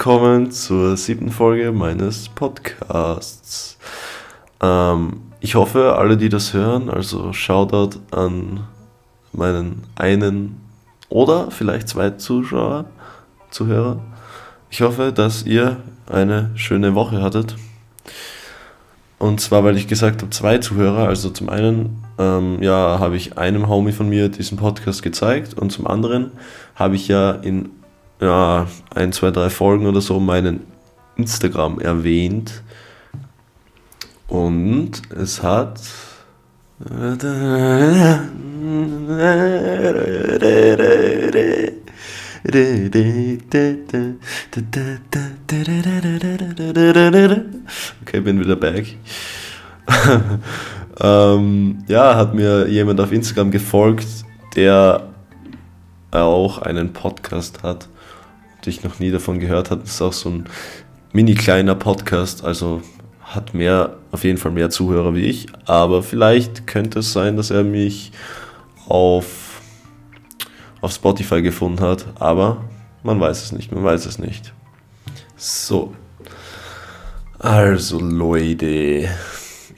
Willkommen zur siebten Folge meines Podcasts. Ähm, ich hoffe, alle, die das hören, also Shoutout an meinen einen oder vielleicht zwei Zuschauer, Zuhörer. Ich hoffe, dass ihr eine schöne Woche hattet. Und zwar, weil ich gesagt habe, zwei Zuhörer. Also zum einen, ähm, ja, habe ich einem Homie von mir diesen Podcast gezeigt und zum anderen habe ich ja in ja, ein, zwei, drei Folgen oder so meinen Instagram erwähnt. Und es hat Okay, bin wieder back. ähm, ja, hat mir jemand auf Instagram gefolgt, der auch einen Podcast hat und ich noch nie davon gehört. Das ist auch so ein mini kleiner Podcast, also hat mehr, auf jeden Fall mehr Zuhörer wie ich, aber vielleicht könnte es sein, dass er mich auf, auf Spotify gefunden hat, aber man weiß es nicht, man weiß es nicht. So. Also Leute,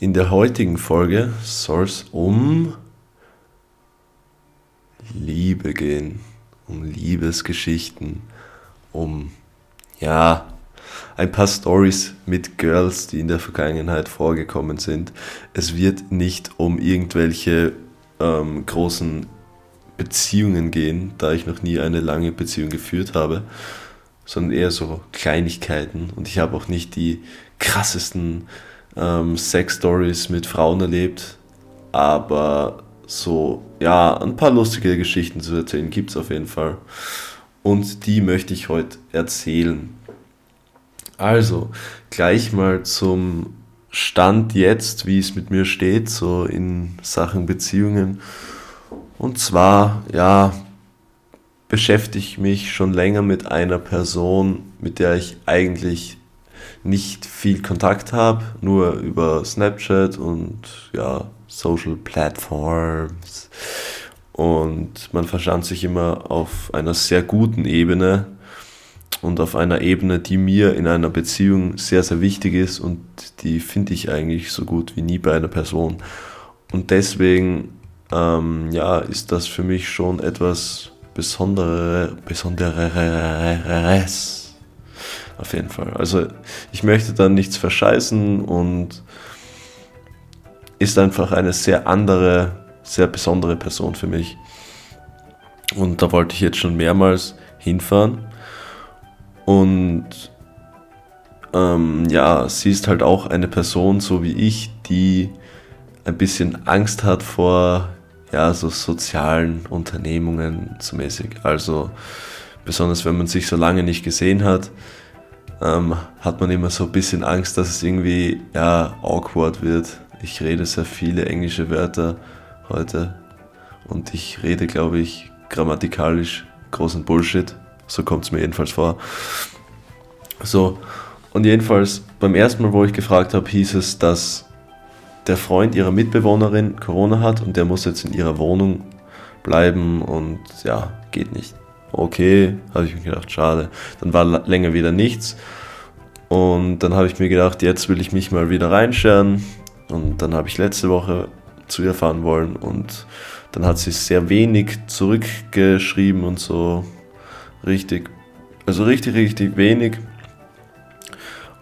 in der heutigen Folge soll es um Liebe gehen, um Liebesgeschichten, um ja, ein paar Stories mit Girls, die in der Vergangenheit vorgekommen sind. Es wird nicht um irgendwelche ähm, großen Beziehungen gehen, da ich noch nie eine lange Beziehung geführt habe, sondern eher so Kleinigkeiten. Und ich habe auch nicht die krassesten ähm, Sex-Stories mit Frauen erlebt, aber so, ja, ein paar lustige Geschichten zu erzählen gibt es auf jeden Fall. Und die möchte ich heute erzählen. Also, gleich mal zum Stand jetzt, wie es mit mir steht, so in Sachen Beziehungen. Und zwar, ja, beschäftige ich mich schon länger mit einer Person, mit der ich eigentlich nicht viel Kontakt habe, nur über Snapchat und ja, Social Platforms. Und man verstand sich immer auf einer sehr guten Ebene und auf einer Ebene, die mir in einer Beziehung sehr, sehr wichtig ist und die finde ich eigentlich so gut wie nie bei einer Person. Und deswegen ähm, ja, ist das für mich schon etwas Besondere, Besonderes. Auf jeden Fall. Also ich möchte da nichts verscheißen und ist einfach eine sehr andere, sehr besondere Person für mich. Und da wollte ich jetzt schon mehrmals hinfahren. Und ähm, ja, sie ist halt auch eine Person, so wie ich, die ein bisschen Angst hat vor ja, so sozialen Unternehmungen so mäßig. Also besonders wenn man sich so lange nicht gesehen hat, ähm, hat man immer so ein bisschen Angst, dass es irgendwie ja, awkward wird. Ich rede sehr viele englische Wörter heute und ich rede, glaube ich, grammatikalisch großen Bullshit. So kommt es mir jedenfalls vor. So, und jedenfalls beim ersten Mal, wo ich gefragt habe, hieß es, dass der Freund ihrer Mitbewohnerin Corona hat und der muss jetzt in ihrer Wohnung bleiben und ja, geht nicht. Okay, habe ich mir gedacht, schade. Dann war länger wieder nichts. Und dann habe ich mir gedacht, jetzt will ich mich mal wieder reinscheren. Und dann habe ich letzte Woche zu ihr fahren wollen und dann hat sie sehr wenig zurückgeschrieben und so richtig, also richtig, richtig wenig.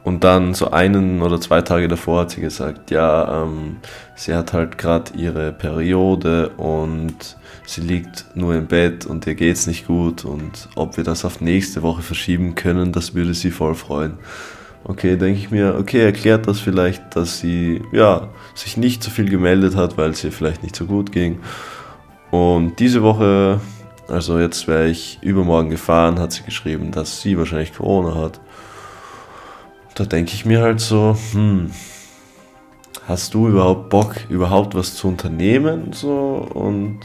Und dann so einen oder zwei Tage davor hat sie gesagt, ja, ähm, sie hat halt gerade ihre Periode und sie liegt nur im Bett und ihr geht's nicht gut und ob wir das auf nächste Woche verschieben können, das würde sie voll freuen. Okay, denke ich mir, okay, erklärt das vielleicht, dass sie ja sich nicht so viel gemeldet hat, weil es ihr vielleicht nicht so gut ging. Und diese Woche, also jetzt wäre ich übermorgen gefahren, hat sie geschrieben, dass sie wahrscheinlich Corona hat da denke ich mir halt so, hm, hast du überhaupt Bock, überhaupt was zu unternehmen? So und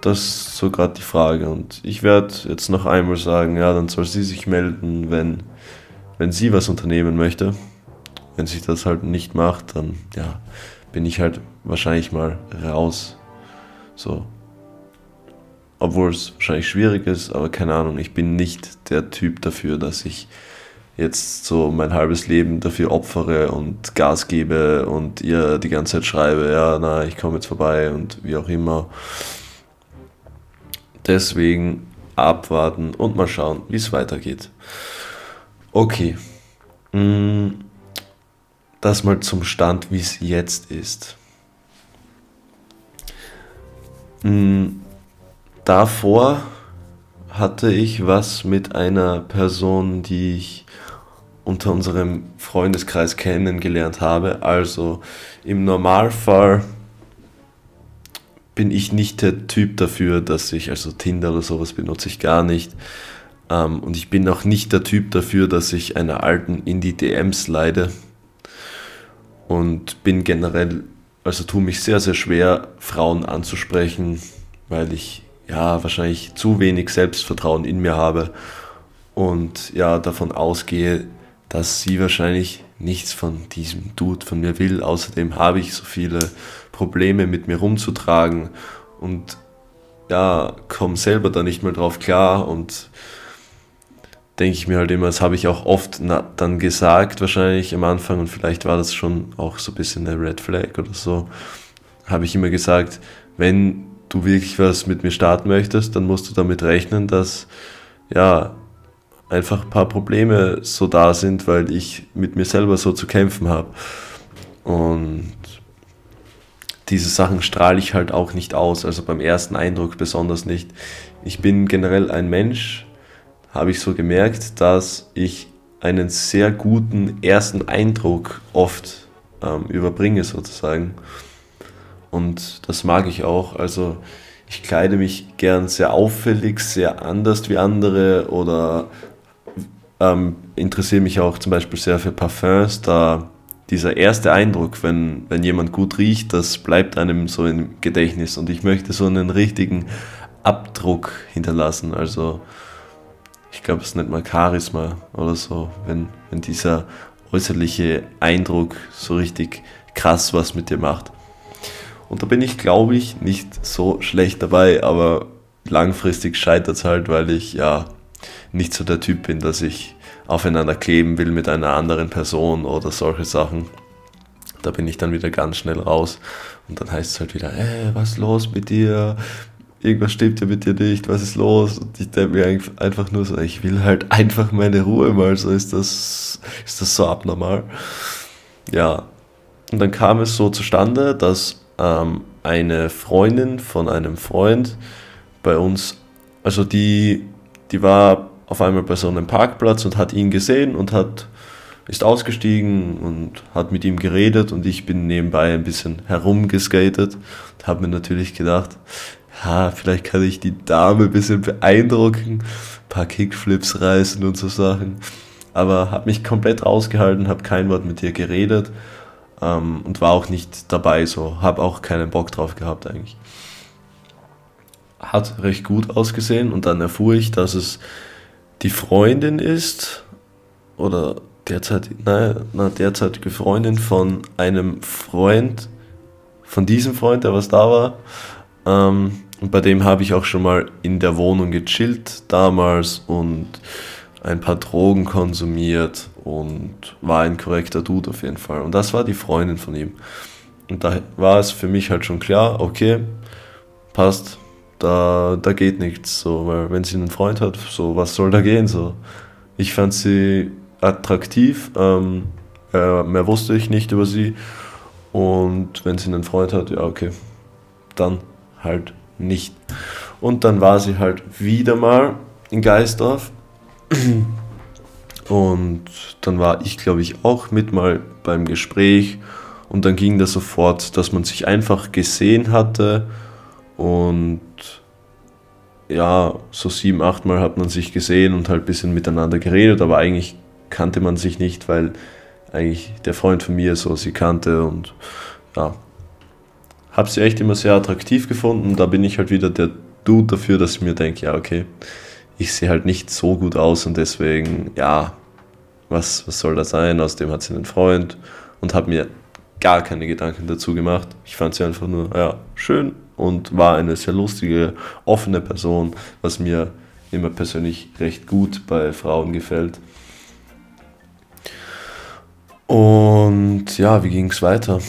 das ist so gerade die Frage. Und ich werde jetzt noch einmal sagen, ja, dann soll sie sich melden, wenn, wenn sie was unternehmen möchte. Wenn sie das halt nicht macht, dann ja, bin ich halt wahrscheinlich mal raus. So. obwohl es wahrscheinlich schwierig ist, aber keine Ahnung, ich bin nicht der Typ dafür, dass ich jetzt so mein halbes Leben dafür opfere und Gas gebe und ihr die ganze Zeit schreibe, ja, na, ich komme jetzt vorbei und wie auch immer. Deswegen abwarten und mal schauen, wie es weitergeht. Okay. Mm, das mal zum Stand, wie es jetzt ist. Mm, davor hatte ich was mit einer Person, die ich unter unserem Freundeskreis kennengelernt habe. Also im Normalfall bin ich nicht der Typ dafür, dass ich, also Tinder oder sowas benutze ich gar nicht. Ähm, und ich bin auch nicht der Typ dafür, dass ich einer alten in die DMs leide. Und bin generell, also tue mich sehr, sehr schwer, Frauen anzusprechen, weil ich ja, wahrscheinlich zu wenig Selbstvertrauen in mir habe und ja, davon ausgehe, dass sie wahrscheinlich nichts von diesem Dude von mir will. Außerdem habe ich so viele Probleme mit mir rumzutragen und ja, komme selber da nicht mehr drauf klar und denke ich mir halt immer, das habe ich auch oft dann gesagt, wahrscheinlich am Anfang und vielleicht war das schon auch so ein bisschen eine Red Flag oder so, habe ich immer gesagt, wenn du wirklich was mit mir starten möchtest, dann musst du damit rechnen, dass ja einfach ein paar Probleme so da sind, weil ich mit mir selber so zu kämpfen habe. Und diese Sachen strahle ich halt auch nicht aus, also beim ersten Eindruck besonders nicht. Ich bin generell ein Mensch, habe ich so gemerkt, dass ich einen sehr guten ersten Eindruck oft ähm, überbringe sozusagen. Und das mag ich auch. Also ich kleide mich gern sehr auffällig, sehr anders wie andere oder ähm, interessiere mich auch zum Beispiel sehr für Parfums, da dieser erste Eindruck, wenn, wenn jemand gut riecht, das bleibt einem so im Gedächtnis und ich möchte so einen richtigen Abdruck hinterlassen. Also ich glaube, es nennt man Charisma oder so, wenn, wenn dieser äußerliche Eindruck so richtig krass was mit dir macht. Und da bin ich, glaube ich, nicht so schlecht dabei, aber langfristig scheitert es halt, weil ich ja nicht so der Typ bin, dass ich aufeinander kleben will mit einer anderen Person oder solche Sachen. Da bin ich dann wieder ganz schnell raus. Und dann heißt es halt wieder, hey, was los mit dir? Irgendwas stimmt ja mit dir nicht, was ist los? Und ich denke mir einfach nur so, ich will halt einfach meine Ruhe mal, so ist das, ist das so abnormal. Ja, und dann kam es so zustande, dass ähm, eine Freundin von einem Freund bei uns, also die, die war auf einmal bei so einem Parkplatz und hat ihn gesehen und hat ist ausgestiegen und hat mit ihm geredet und ich bin nebenbei ein bisschen herumgeskatet und habe mir natürlich gedacht, ja, vielleicht kann ich die Dame ein bisschen beeindrucken, ein paar Kickflips reißen und so Sachen. Aber habe mich komplett rausgehalten, habe kein Wort mit ihr geredet ähm, und war auch nicht dabei, so habe auch keinen Bock drauf gehabt eigentlich. Hat recht gut ausgesehen und dann erfuhr ich, dass es die Freundin ist oder derzeit, nein, na, derzeitige Freundin von einem Freund, von diesem Freund, der was da war. Ähm, und bei dem habe ich auch schon mal in der Wohnung gechillt damals und ein paar Drogen konsumiert und war ein korrekter Dude auf jeden Fall. Und das war die Freundin von ihm. Und da war es für mich halt schon klar, okay, passt, da, da geht nichts. So, weil wenn sie einen Freund hat, so, was soll da gehen? So. Ich fand sie attraktiv, ähm, äh, mehr wusste ich nicht über sie. Und wenn sie einen Freund hat, ja, okay, dann halt nicht. Und dann war sie halt wieder mal in Geisdorf. Und dann war ich, glaube ich, auch mit mal beim Gespräch. Und dann ging das sofort, dass man sich einfach gesehen hatte. Und ja, so sieben, acht Mal hat man sich gesehen und halt ein bisschen miteinander geredet, aber eigentlich kannte man sich nicht, weil eigentlich der Freund von mir so sie kannte. Und ja, habe sie echt immer sehr attraktiv gefunden. Da bin ich halt wieder der Dude dafür, dass ich mir denke, ja, okay, ich sehe halt nicht so gut aus und deswegen, ja, was, was soll das sein? Außerdem hat sie einen Freund und habe mir gar keine Gedanken dazu gemacht. Ich fand sie einfach nur ja, schön und war eine sehr lustige, offene Person, was mir immer persönlich recht gut bei Frauen gefällt. Und ja, wie ging es weiter?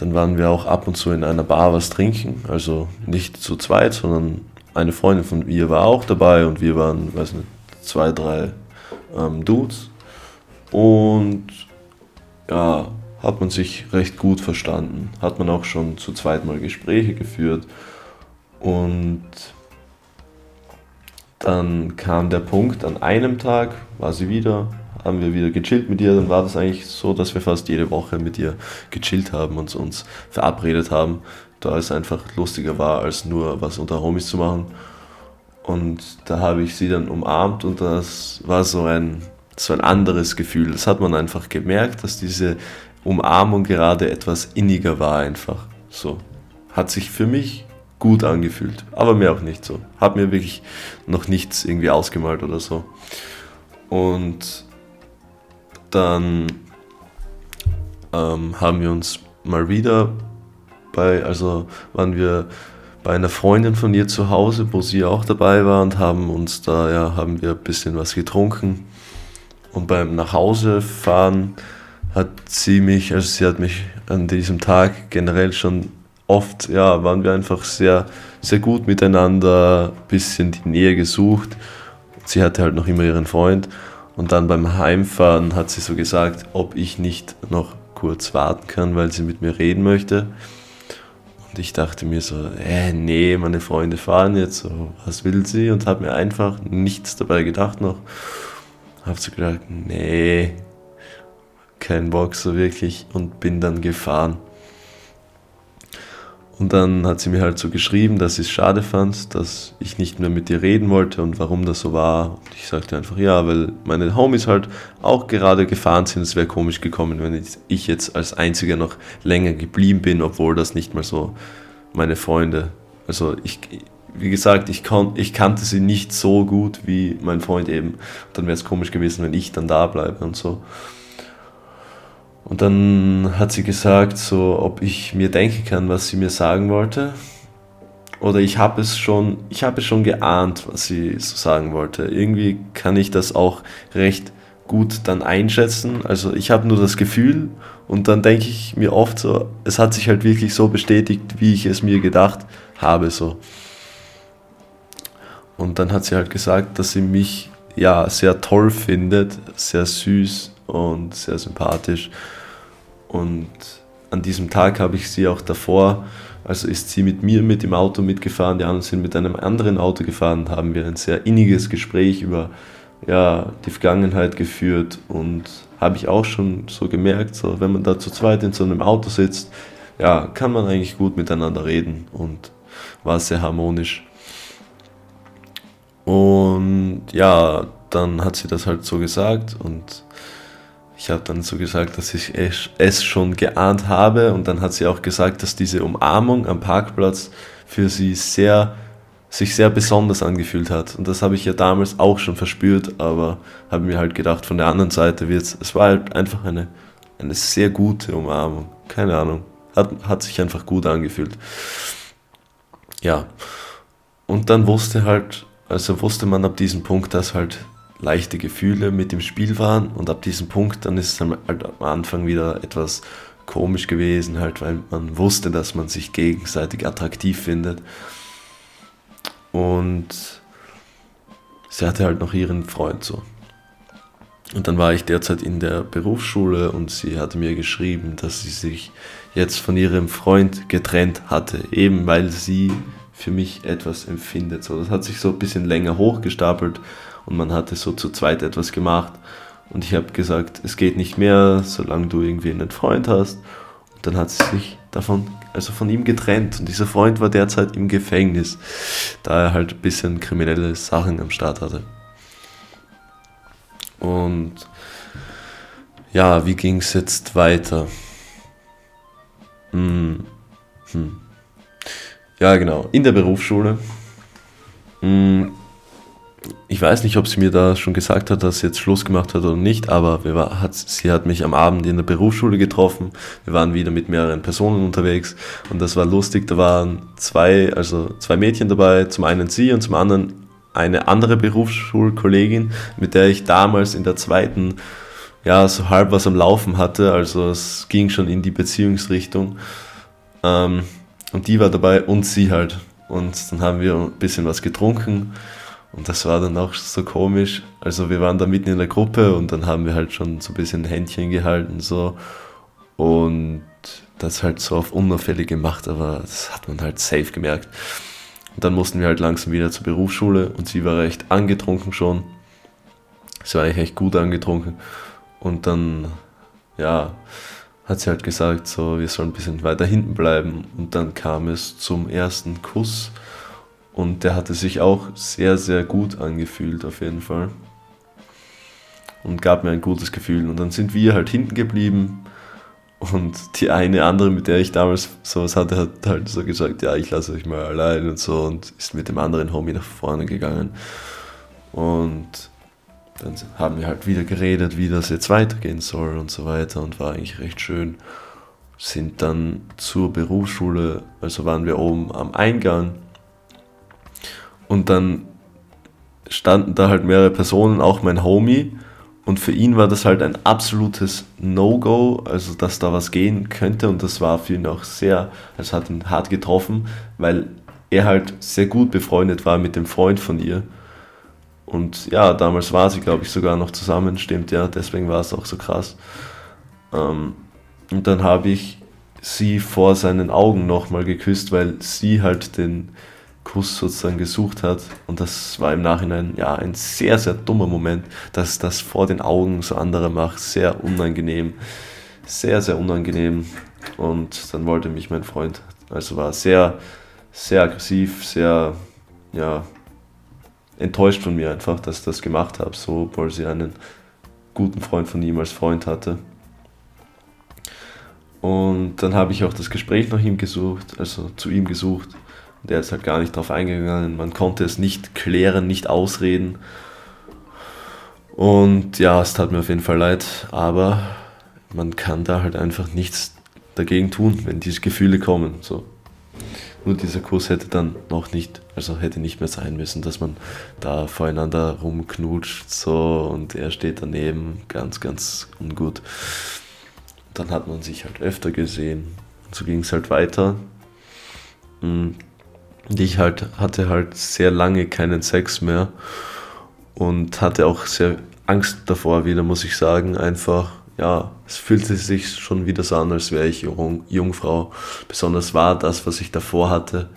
Dann waren wir auch ab und zu in einer Bar was trinken, also nicht zu zweit, sondern eine Freundin von ihr war auch dabei und wir waren, weiß nicht, zwei, drei ähm, Dudes. Und ja, hat man sich recht gut verstanden. Hat man auch schon zu zweit mal Gespräche geführt. Und dann kam der Punkt, an einem Tag war sie wieder, haben wir wieder gechillt mit ihr. Dann war das eigentlich so, dass wir fast jede Woche mit ihr gechillt haben und uns verabredet haben, da es einfach lustiger war, als nur was unter Homies zu machen. Und da habe ich sie dann umarmt und das war so ein, so ein anderes Gefühl. Das hat man einfach gemerkt, dass diese Umarmung gerade etwas inniger war einfach. So. Hat sich für mich gut angefühlt, aber mir auch nicht so. Hat mir wirklich noch nichts irgendwie ausgemalt oder so. Und dann ähm, haben wir uns mal wieder bei, also waren wir bei einer Freundin von ihr zu Hause, wo sie auch dabei war und haben uns da, ja, haben wir ein bisschen was getrunken. Und beim Nachhausefahren hat sie mich, also sie hat mich an diesem Tag generell schon oft, ja, waren wir einfach sehr, sehr gut miteinander, ein bisschen die Nähe gesucht. Sie hatte halt noch immer ihren Freund. Und dann beim Heimfahren hat sie so gesagt, ob ich nicht noch kurz warten kann, weil sie mit mir reden möchte. Und ich dachte mir so, äh, nee, meine Freunde fahren jetzt, so, was will sie? Und habe mir einfach nichts dabei gedacht noch. Habe so gedacht, nee, keinen Bock so wirklich und bin dann gefahren. Und dann hat sie mir halt so geschrieben, dass sie es schade fand, dass ich nicht mehr mit ihr reden wollte und warum das so war. Und ich sagte einfach, ja, weil meine Homies halt auch gerade gefahren sind. Es wäre komisch gekommen, wenn ich jetzt als Einziger noch länger geblieben bin, obwohl das nicht mal so meine Freunde. Also ich, wie gesagt, ich, kon, ich kannte sie nicht so gut wie mein Freund eben. dann wäre es komisch gewesen, wenn ich dann da bleibe und so. Und dann hat sie gesagt, so, ob ich mir denken kann, was sie mir sagen wollte. Oder ich habe es schon, es schon geahnt, was sie so sagen wollte. Irgendwie kann ich das auch recht gut dann einschätzen. Also ich habe nur das Gefühl und dann denke ich mir oft so, es hat sich halt wirklich so bestätigt, wie ich es mir gedacht habe so. Und dann hat sie halt gesagt, dass sie mich ja sehr toll findet, sehr süß und sehr sympathisch. Und an diesem Tag habe ich sie auch davor, also ist sie mit mir mit dem Auto mitgefahren, die anderen sind mit einem anderen Auto gefahren, haben wir ein sehr inniges Gespräch über ja, die Vergangenheit geführt und habe ich auch schon so gemerkt, so, wenn man da zu zweit in so einem Auto sitzt, ja, kann man eigentlich gut miteinander reden und war sehr harmonisch. Und ja, dann hat sie das halt so gesagt und ich habe dann so gesagt, dass ich es schon geahnt habe und dann hat sie auch gesagt, dass diese Umarmung am Parkplatz für sie sehr, sich sehr besonders angefühlt hat. Und das habe ich ja damals auch schon verspürt, aber habe mir halt gedacht, von der anderen Seite wird es, es war halt einfach eine, eine sehr gute Umarmung. Keine Ahnung. Hat, hat sich einfach gut angefühlt. Ja. Und dann wusste halt, also wusste man ab diesem Punkt, dass halt leichte Gefühle mit dem Spiel waren und ab diesem Punkt dann ist es halt am Anfang wieder etwas komisch gewesen, halt, weil man wusste, dass man sich gegenseitig attraktiv findet. Und sie hatte halt noch ihren Freund so. Und dann war ich derzeit in der Berufsschule und sie hatte mir geschrieben, dass sie sich jetzt von ihrem Freund getrennt hatte, eben weil sie für mich etwas empfindet. So, das hat sich so ein bisschen länger hochgestapelt und man hatte so zu zweit etwas gemacht. Und ich habe gesagt, es geht nicht mehr, solange du irgendwie einen Freund hast. Und dann hat sie sich davon, also von ihm getrennt. Und dieser Freund war derzeit im Gefängnis, da er halt ein bisschen kriminelle Sachen am Start hatte. Und ja, wie ging es jetzt weiter? Hm. Hm. Ja, genau, in der Berufsschule. Hm ich weiß nicht, ob sie mir da schon gesagt hat, dass sie jetzt Schluss gemacht hat oder nicht, aber war, hat, sie hat mich am Abend in der Berufsschule getroffen. Wir waren wieder mit mehreren Personen unterwegs und das war lustig. Da waren zwei, also zwei Mädchen dabei, zum einen sie und zum anderen eine andere Berufsschulkollegin, mit der ich damals in der zweiten ja so halb was am Laufen hatte. Also es ging schon in die Beziehungsrichtung. Ähm, und die war dabei und sie halt. Und dann haben wir ein bisschen was getrunken und das war dann auch so komisch. Also wir waren da mitten in der Gruppe und dann haben wir halt schon so ein bisschen Händchen gehalten so. Und das halt so auf unauffällig gemacht, aber das hat man halt safe gemerkt. Und dann mussten wir halt langsam wieder zur Berufsschule und sie war recht angetrunken schon. Sie war eigentlich echt gut angetrunken. Und dann, ja, hat sie halt gesagt, so, wir sollen ein bisschen weiter hinten bleiben. Und dann kam es zum ersten Kuss und der hatte sich auch sehr, sehr gut angefühlt, auf jeden Fall. Und gab mir ein gutes Gefühl. Und dann sind wir halt hinten geblieben. Und die eine andere, mit der ich damals sowas hatte, hat halt so gesagt, ja, ich lasse euch mal allein und so. Und ist mit dem anderen Homie nach vorne gegangen. Und dann haben wir halt wieder geredet, wie das jetzt weitergehen soll und so weiter. Und war eigentlich recht schön. Sind dann zur Berufsschule, also waren wir oben am Eingang und dann standen da halt mehrere Personen, auch mein Homie. Und für ihn war das halt ein absolutes No-Go, also dass da was gehen könnte. Und das war für ihn auch sehr, also hat ihn hart getroffen, weil er halt sehr gut befreundet war mit dem Freund von ihr. Und ja, damals war sie, glaube ich, sogar noch zusammen, stimmt ja, deswegen war es auch so krass. Ähm, und dann habe ich sie vor seinen Augen nochmal geküsst, weil sie halt den Kuss sozusagen gesucht hat. Und das war im Nachhinein ja ein sehr, sehr dummer Moment, dass das vor den Augen so anderer macht. Sehr unangenehm. Sehr, sehr unangenehm. Und dann wollte mich mein Freund, also war sehr, sehr aggressiv, sehr, ja, enttäuscht von mir einfach, dass ich das gemacht habe, so, obwohl sie einen guten Freund von ihm als Freund hatte. Und dann habe ich auch das Gespräch nach ihm gesucht, also zu ihm gesucht der ist halt gar nicht drauf eingegangen. Man konnte es nicht klären, nicht ausreden. Und ja, es tat mir auf jeden Fall leid, aber man kann da halt einfach nichts dagegen tun, wenn diese Gefühle kommen. So. Nur dieser Kuss hätte dann noch nicht, also hätte nicht mehr sein müssen, dass man da voreinander rumknutscht so und er steht daneben, ganz, ganz ungut. Dann hat man sich halt öfter gesehen. So ging es halt weiter. Hm. Und ich halt, hatte halt sehr lange keinen Sex mehr und hatte auch sehr Angst davor wieder, muss ich sagen. Einfach, ja, es fühlte sich schon wieder so an, als wäre ich Jung, Jungfrau. Besonders war das, was ich davor hatte,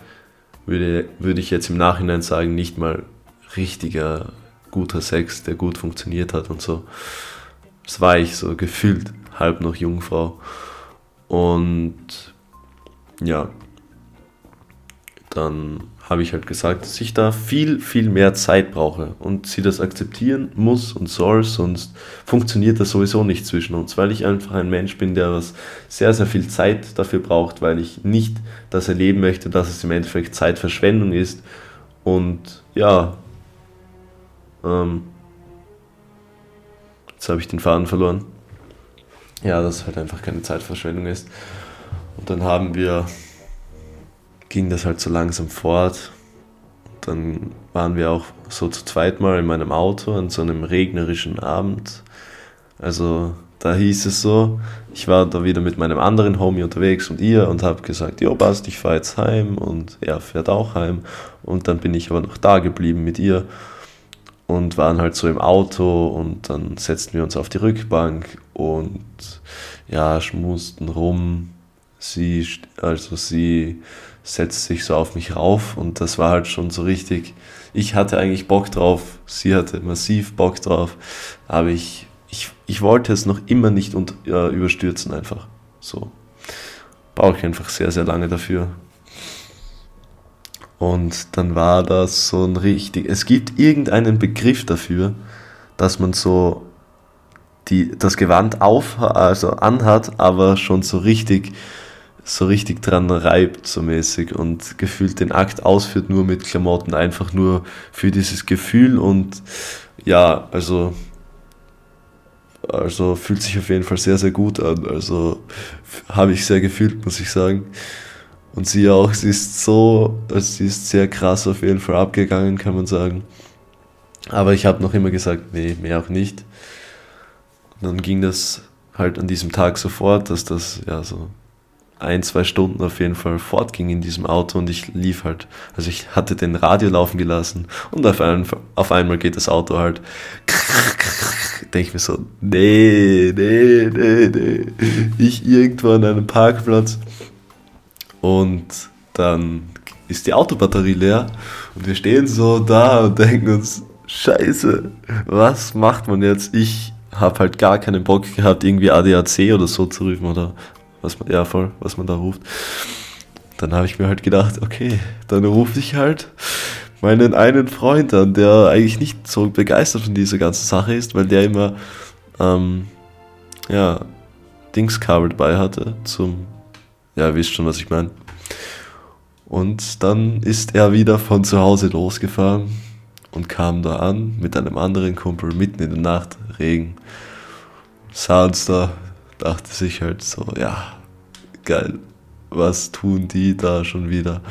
würde, würde ich jetzt im Nachhinein sagen, nicht mal richtiger, guter Sex, der gut funktioniert hat und so. Das war ich so gefühlt halb noch Jungfrau. Und ja, dann habe ich halt gesagt, dass ich da viel, viel mehr Zeit brauche und sie das akzeptieren muss und soll, sonst funktioniert das sowieso nicht zwischen uns, weil ich einfach ein Mensch bin, der was sehr, sehr viel Zeit dafür braucht, weil ich nicht das erleben möchte, dass es im Endeffekt Zeitverschwendung ist und ja, ähm, jetzt habe ich den Faden verloren. Ja, dass es halt einfach keine Zeitverschwendung ist. Und dann haben wir ging das halt so langsam fort. Dann waren wir auch so zu zweit mal in meinem Auto an so einem regnerischen Abend. Also da hieß es so, ich war da wieder mit meinem anderen Homie unterwegs und ihr und habe gesagt, jo passt, ich fahre jetzt heim und er fährt auch heim. Und dann bin ich aber noch da geblieben mit ihr und waren halt so im Auto und dann setzten wir uns auf die Rückbank und ja, schmusten rum. Sie, also sie setzt sich so auf mich rauf und das war halt schon so richtig. Ich hatte eigentlich Bock drauf, sie hatte massiv Bock drauf, aber ich, ich, ich wollte es noch immer nicht und, äh, überstürzen einfach. So. Brauche ich einfach sehr, sehr lange dafür. Und dann war das so ein richtig. Es gibt irgendeinen Begriff dafür, dass man so die, das Gewand auf, also anhat, aber schon so richtig so richtig dran reibt, so mäßig und gefühlt den Akt ausführt nur mit Klamotten, einfach nur für dieses Gefühl und ja, also also fühlt sich auf jeden Fall sehr, sehr gut an. Also habe ich sehr gefühlt, muss ich sagen. Und sie auch, sie ist so, also sie ist sehr krass auf jeden Fall abgegangen, kann man sagen. Aber ich habe noch immer gesagt, nee, mehr auch nicht. Und dann ging das halt an diesem Tag sofort, dass das ja so ein, zwei Stunden auf jeden Fall fortging in diesem Auto und ich lief halt, also ich hatte den Radio laufen gelassen und auf, ein, auf einmal geht das Auto halt, denke ich mir so, nee, nee, nee, nee, ich irgendwo an einem Parkplatz und dann ist die Autobatterie leer und wir stehen so da und denken uns, scheiße, was macht man jetzt? Ich habe halt gar keinen Bock gehabt, irgendwie ADAC oder so zu rufen oder was man, ja voll, was man da ruft. Dann habe ich mir halt gedacht, okay, dann rufe ich halt meinen einen Freund an, der eigentlich nicht so begeistert von dieser ganzen Sache ist, weil der immer, ähm, ja, Dingskabel dabei hatte zum, ja, wisst schon, was ich meine. Und dann ist er wieder von zu Hause losgefahren und kam da an mit einem anderen Kumpel mitten in der Nacht, Regen. Sah uns da dachte sich halt so, ja, geil, was tun die da schon wieder?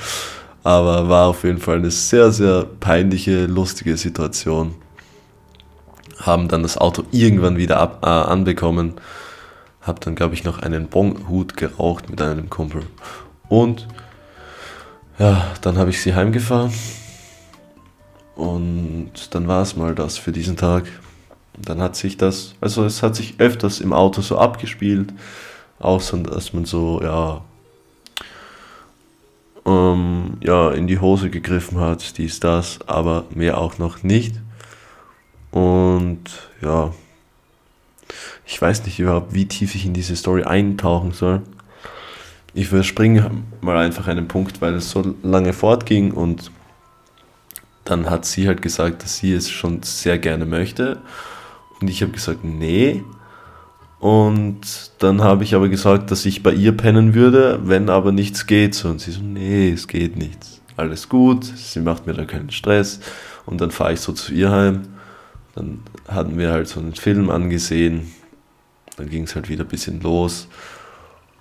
Aber war auf jeden Fall eine sehr, sehr peinliche, lustige Situation. Haben dann das Auto irgendwann wieder ab, äh, anbekommen. Hab dann, glaube ich, noch einen Bonhut geraucht mit einem Kumpel. Und ja, dann habe ich sie heimgefahren. Und dann war es mal das für diesen Tag dann hat sich das, also es hat sich öfters im Auto so abgespielt, außer dass man so, ja, ähm, ja, in die Hose gegriffen hat, dies, das, aber mehr auch noch nicht. Und ja, ich weiß nicht überhaupt, wie tief ich in diese Story eintauchen soll. Ich überspringe mal einfach einen Punkt, weil es so lange fortging und dann hat sie halt gesagt, dass sie es schon sehr gerne möchte und ich habe gesagt, nee. Und dann habe ich aber gesagt, dass ich bei ihr pennen würde, wenn aber nichts geht. Und sie so, nee, es geht nichts. Alles gut, sie macht mir da keinen Stress. Und dann fahre ich so zu ihr heim. Dann hatten wir halt so einen Film angesehen. Dann ging es halt wieder ein bisschen los.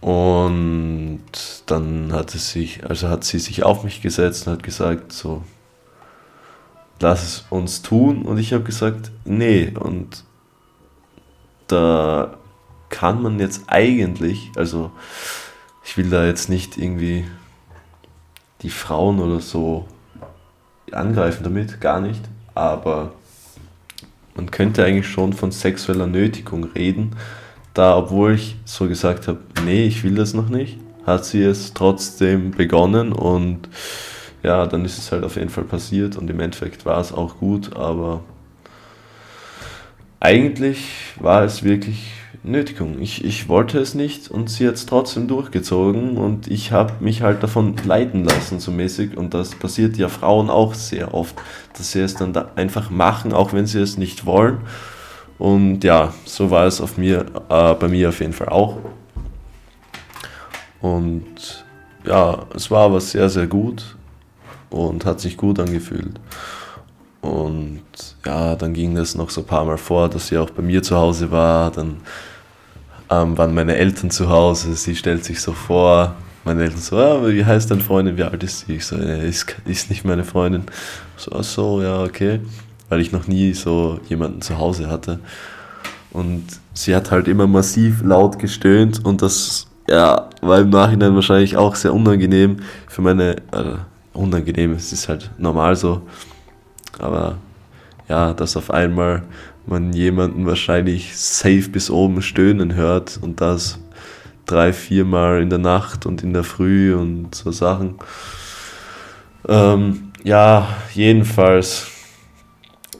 Und dann hat es sich, also hat sie sich auf mich gesetzt und hat gesagt, so, lass es uns tun. Und ich habe gesagt, nee. Und da kann man jetzt eigentlich, also ich will da jetzt nicht irgendwie die Frauen oder so angreifen damit, gar nicht, aber man könnte eigentlich schon von sexueller Nötigung reden, da obwohl ich so gesagt habe, nee, ich will das noch nicht, hat sie es trotzdem begonnen. Und ja, dann ist es halt auf jeden Fall passiert. Und im Endeffekt war es auch gut, aber eigentlich war es wirklich Nötigung. Ich, ich wollte es nicht und sie hat es trotzdem durchgezogen und ich habe mich halt davon leiten lassen, so mäßig. Und das passiert ja Frauen auch sehr oft, dass sie es dann da einfach machen, auch wenn sie es nicht wollen. Und ja, so war es auf mir, äh, bei mir auf jeden Fall auch. Und ja, es war aber sehr, sehr gut und hat sich gut angefühlt. Und ja, dann ging das noch so ein paar Mal vor, dass sie auch bei mir zu Hause war. Dann ähm, waren meine Eltern zu Hause. Sie stellt sich so vor. Meine Eltern so, ah, wie heißt deine Freundin? Wie alt ist sie? Ich so, äh, ist, ist nicht meine Freundin. So, ach so, ja, okay. Weil ich noch nie so jemanden zu Hause hatte. Und sie hat halt immer massiv laut gestöhnt und das ja, war im Nachhinein wahrscheinlich auch sehr unangenehm für meine, äh, unangenehm, es ist halt normal so, aber ja, dass auf einmal man jemanden wahrscheinlich safe bis oben stöhnen hört und das drei, viermal in der Nacht und in der Früh und so Sachen. Ähm, ja, jedenfalls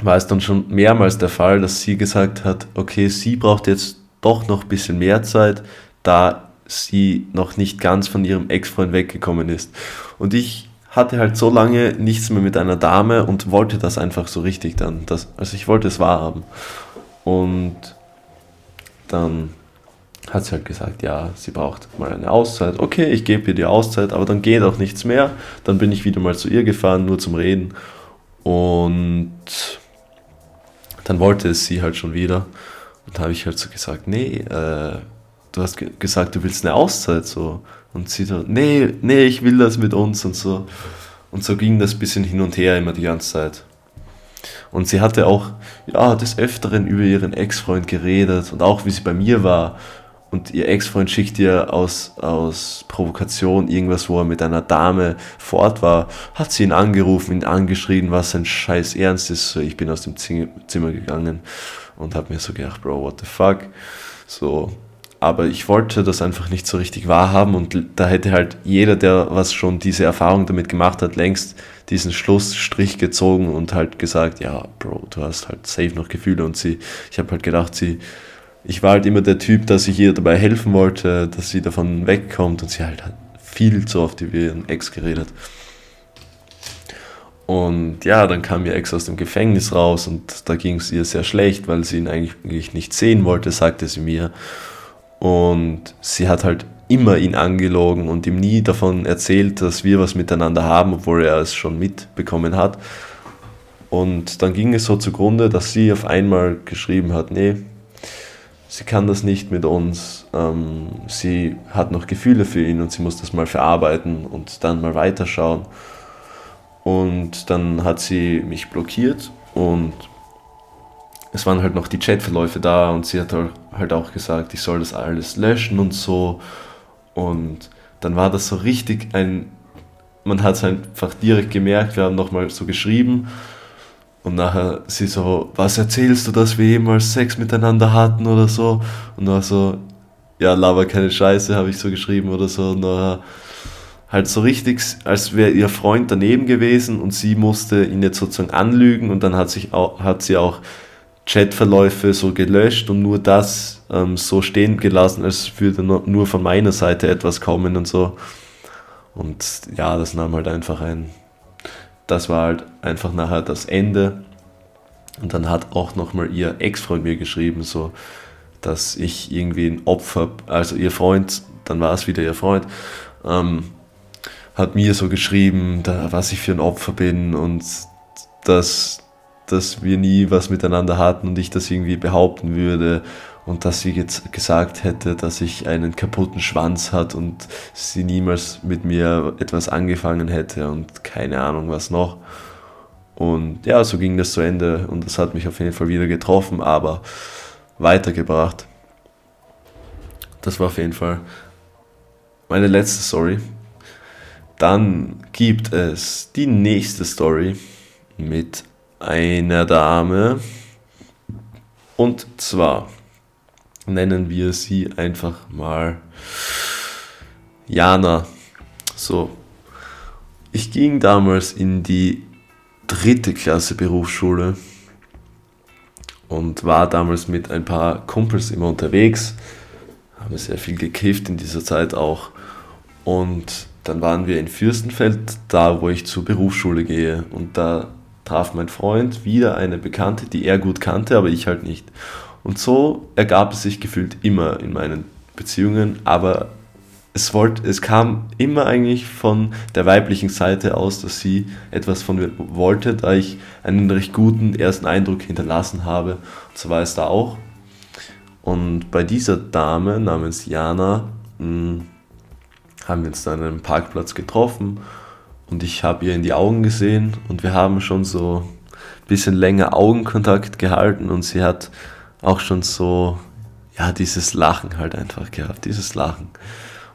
war es dann schon mehrmals der Fall, dass sie gesagt hat, okay, sie braucht jetzt doch noch ein bisschen mehr Zeit, da sie noch nicht ganz von ihrem Ex-Freund weggekommen ist. Und ich hatte halt so lange nichts mehr mit einer Dame und wollte das einfach so richtig dann. Das, also ich wollte es wahrhaben. Und dann hat sie halt gesagt, ja, sie braucht mal eine Auszeit. Okay, ich gebe ihr die Auszeit, aber dann geht auch nichts mehr. Dann bin ich wieder mal zu ihr gefahren, nur zum Reden. Und dann wollte es sie halt schon wieder. Und da habe ich halt so gesagt, nee, äh, du hast ge gesagt, du willst eine Auszeit so. Und sie so, nee, nee, ich will das mit uns und so. Und so ging das bisschen hin und her immer die ganze Zeit. Und sie hatte auch, ja, des Öfteren über ihren Ex-Freund geredet und auch wie sie bei mir war. Und ihr Ex-Freund schickt ihr aus, aus Provokation irgendwas, wo er mit einer Dame fort war, hat sie ihn angerufen, ihn angeschrien, was ein scheiß Ernst ist. So, ich bin aus dem Zimmer gegangen und habe mir so gedacht, Bro, what the fuck. So, aber ich wollte das einfach nicht so richtig wahrhaben und da hätte halt jeder, der was schon diese Erfahrung damit gemacht hat, längst diesen Schlussstrich gezogen und halt gesagt, ja, Bro, du hast halt safe noch Gefühle und sie, ich habe halt gedacht, sie, ich war halt immer der Typ, dass ich ihr dabei helfen wollte, dass sie davon wegkommt und sie halt viel zu oft über ihren Ex geredet. Und ja, dann kam ihr Ex aus dem Gefängnis raus und da ging es ihr sehr schlecht, weil sie ihn eigentlich nicht sehen wollte, sagte sie mir. Und sie hat halt immer ihn angelogen und ihm nie davon erzählt, dass wir was miteinander haben, obwohl er es schon mitbekommen hat. Und dann ging es so zugrunde, dass sie auf einmal geschrieben hat, nee, sie kann das nicht mit uns, ähm, sie hat noch Gefühle für ihn und sie muss das mal verarbeiten und dann mal weiterschauen. Und dann hat sie mich blockiert und es waren halt noch die Chatverläufe da und sie hat halt auch gesagt, ich soll das alles löschen und so. Und dann war das so richtig ein, man hat es einfach direkt gemerkt, wir haben nochmal so geschrieben und nachher sie so, was erzählst du, dass wir jemals Sex miteinander hatten oder so? Und dann so, ja, laber keine Scheiße, habe ich so geschrieben oder so. Und nachher halt so richtig, als wäre ihr Freund daneben gewesen und sie musste ihn jetzt sozusagen anlügen und dann hat, sich auch, hat sie auch Chatverläufe so gelöscht und nur das ähm, so stehen gelassen, als würde nur von meiner Seite etwas kommen und so. Und ja, das nahm halt einfach ein. Das war halt einfach nachher das Ende. Und dann hat auch nochmal ihr Ex-Freund mir geschrieben, so, dass ich irgendwie ein Opfer, also ihr Freund, dann war es wieder ihr Freund, ähm, hat mir so geschrieben, da, was ich für ein Opfer bin und dass, dass wir nie was miteinander hatten und ich das irgendwie behaupten würde und dass sie jetzt gesagt hätte, dass ich einen kaputten Schwanz hat und sie niemals mit mir etwas angefangen hätte und keine Ahnung was noch. Und ja, so ging das zu Ende und das hat mich auf jeden Fall wieder getroffen, aber weitergebracht. Das war auf jeden Fall meine letzte Story. Dann gibt es die nächste Story mit einer Dame. Und zwar nennen wir sie einfach mal Jana. So, ich ging damals in die dritte Klasse Berufsschule und war damals mit ein paar Kumpels immer unterwegs. Haben sehr viel gekifft in dieser Zeit auch. Und dann waren wir in Fürstenfeld, da wo ich zur Berufsschule gehe. Und da traf mein Freund wieder eine Bekannte, die er gut kannte, aber ich halt nicht. Und so ergab es sich gefühlt immer in meinen Beziehungen, aber es, wollte, es kam immer eigentlich von der weiblichen Seite aus, dass sie etwas von mir wollte, da ich einen recht guten ersten Eindruck hinterlassen habe. Und so war es da auch. Und bei dieser Dame namens Jana mh, hm, haben wir uns dann an einem Parkplatz getroffen und ich habe ihr in die Augen gesehen und wir haben schon so ein bisschen länger Augenkontakt gehalten und sie hat auch schon so, ja, dieses Lachen halt einfach gehabt, dieses Lachen.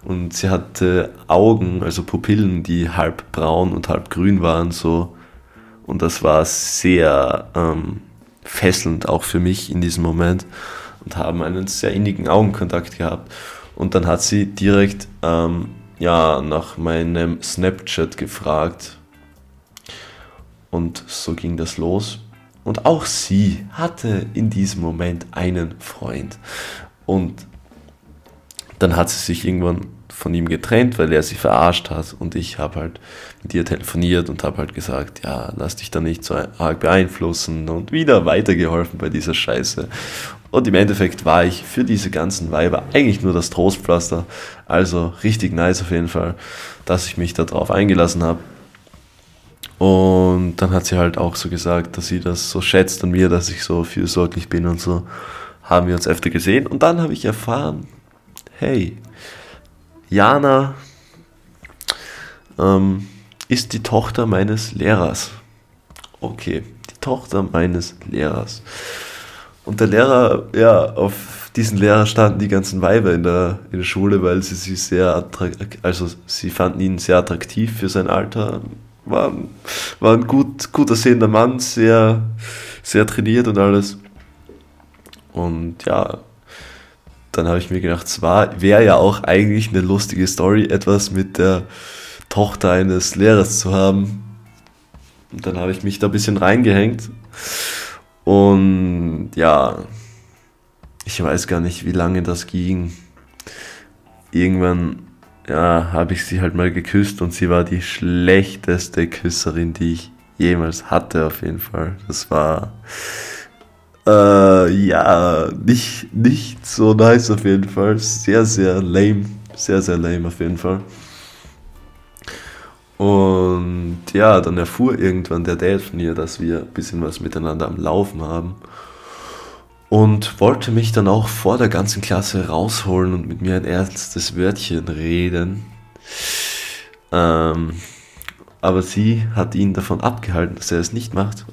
Und sie hatte Augen, also Pupillen, die halb braun und halb grün waren, so. Und das war sehr ähm, fesselnd auch für mich in diesem Moment und haben einen sehr innigen Augenkontakt gehabt. Und dann hat sie direkt ähm, ja, nach meinem Snapchat gefragt. Und so ging das los. Und auch sie hatte in diesem Moment einen Freund. Und dann hat sie sich irgendwann von ihm getrennt, weil er sie verarscht hat und ich habe halt mit ihr telefoniert und habe halt gesagt, ja, lass dich da nicht so arg beeinflussen und wieder weitergeholfen bei dieser Scheiße. Und im Endeffekt war ich für diese ganzen Weiber eigentlich nur das Trostpflaster. Also richtig nice auf jeden Fall, dass ich mich darauf eingelassen habe. Und dann hat sie halt auch so gesagt, dass sie das so schätzt an mir, dass ich so fürsorglich bin und so. Haben wir uns öfter gesehen. Und dann habe ich erfahren, hey, Jana ähm, ist die Tochter meines Lehrers. Okay, die Tochter meines Lehrers. Und der Lehrer, ja, auf diesen Lehrer standen die ganzen Weiber in der, in der Schule, weil sie sie sehr also sie fanden ihn sehr attraktiv für sein Alter. War, war ein gut, gut aussehender Mann, sehr, sehr trainiert und alles. Und ja, dann habe ich mir gedacht, es wäre ja auch eigentlich eine lustige Story, etwas mit der Tochter eines Lehrers zu haben. Und dann habe ich mich da ein bisschen reingehängt. Und ja, ich weiß gar nicht, wie lange das ging. Irgendwann, ja, habe ich sie halt mal geküsst und sie war die schlechteste Küsserin, die ich jemals hatte, auf jeden Fall. Das war, äh, ja, nicht, nicht so nice auf jeden Fall. Sehr, sehr lame. Sehr, sehr lame auf jeden Fall. Und ja, dann erfuhr irgendwann der Dad von ihr, dass wir ein bisschen was miteinander am Laufen haben. Und wollte mich dann auch vor der ganzen Klasse rausholen und mit mir ein ernstes Wörtchen reden. Ähm, aber sie hat ihn davon abgehalten, dass er es nicht macht.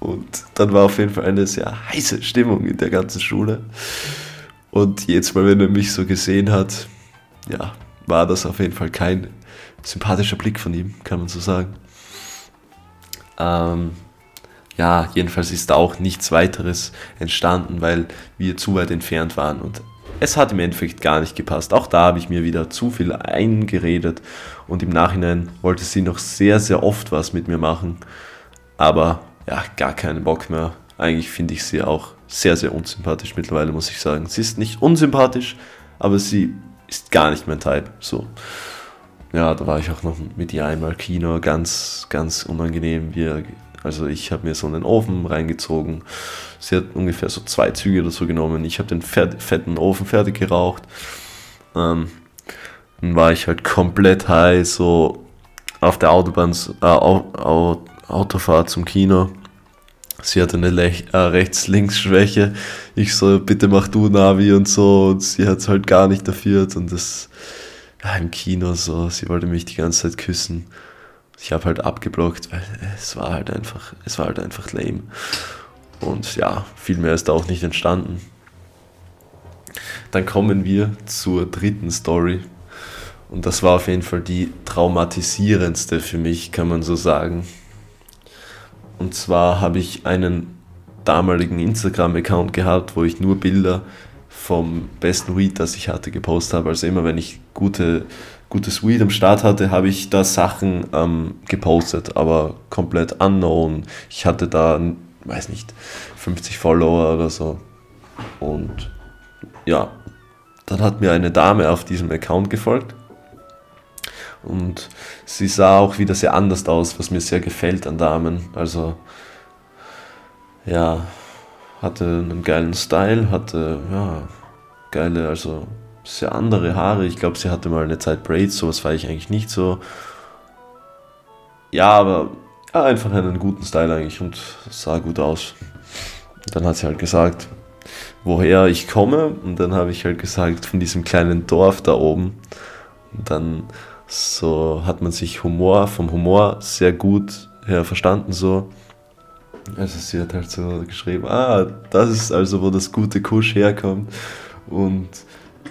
Und dann war auf jeden Fall eine sehr heiße Stimmung in der ganzen Schule. Und jetzt Mal, wenn er mich so gesehen hat, ja, war das auf jeden Fall kein sympathischer Blick von ihm, kann man so sagen. Ähm, ja, jedenfalls ist da auch nichts weiteres entstanden, weil wir zu weit entfernt waren und es hat im Endeffekt gar nicht gepasst. Auch da habe ich mir wieder zu viel eingeredet und im Nachhinein wollte sie noch sehr, sehr oft was mit mir machen, aber ja, gar keinen Bock mehr. Eigentlich finde ich sie auch sehr, sehr unsympathisch mittlerweile, muss ich sagen. Sie ist nicht unsympathisch, aber sie ist gar nicht mein Type. So. Ja, da war ich auch noch mit ihr einmal Kino, ganz, ganz unangenehm. Wir, also ich habe mir so einen Ofen reingezogen. Sie hat ungefähr so zwei Züge oder so genommen. Ich habe den fetten Ofen fertig geraucht. Ähm, dann war ich halt komplett high, so auf der Autobahn, äh, Autofahrt zum Kino. Sie hatte eine äh, Rechts-Links-Schwäche. Ich so, bitte mach du Navi und so. Und sie hat es halt gar nicht dafür. Und das, ja, im Kino so, sie wollte mich die ganze Zeit küssen. Ich habe halt abgeblockt, weil es war halt einfach, es war halt einfach lame. Und ja, viel mehr ist da auch nicht entstanden. Dann kommen wir zur dritten Story. Und das war auf jeden Fall die traumatisierendste für mich, kann man so sagen. Und zwar habe ich einen damaligen Instagram-Account gehabt, wo ich nur Bilder vom besten Weed, das ich hatte, gepostet habe. Also immer wenn ich gute, gutes Weed am Start hatte, habe ich da Sachen ähm, gepostet, aber komplett unknown. Ich hatte da, weiß nicht, 50 Follower oder so. Und ja, dann hat mir eine Dame auf diesem Account gefolgt und sie sah auch wieder sehr anders aus, was mir sehr gefällt an Damen. Also, ja, hatte einen geilen Style, hatte, ja, geile, also sehr andere Haare. Ich glaube, sie hatte mal eine Zeit Braids, sowas war ich eigentlich nicht so. Ja, aber ja, einfach einen guten Style eigentlich und sah gut aus. dann hat sie halt gesagt, woher ich komme. Und dann habe ich halt gesagt, von diesem kleinen Dorf da oben. Und dann so hat man sich Humor, vom Humor sehr gut her verstanden so. Also sie hat halt so geschrieben, ah, das ist also, wo das gute Kusch herkommt. Und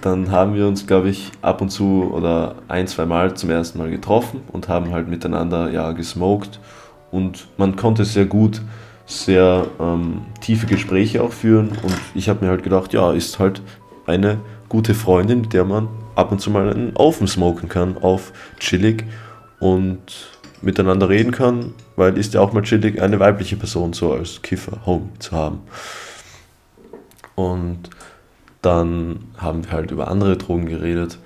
dann haben wir uns, glaube ich, ab und zu oder ein, zwei Mal zum ersten Mal getroffen und haben halt miteinander ja gesmoked. Und man konnte sehr gut sehr ähm, tiefe Gespräche auch führen. Und ich habe mir halt gedacht, ja, ist halt eine gute Freundin, mit der man ab und zu mal einen Ofen smoken kann, auf chillig und miteinander reden kann, weil ist ja auch mal chillig, eine weibliche Person so als Kiffer home zu haben. Und dann haben wir halt über andere Drogen geredet.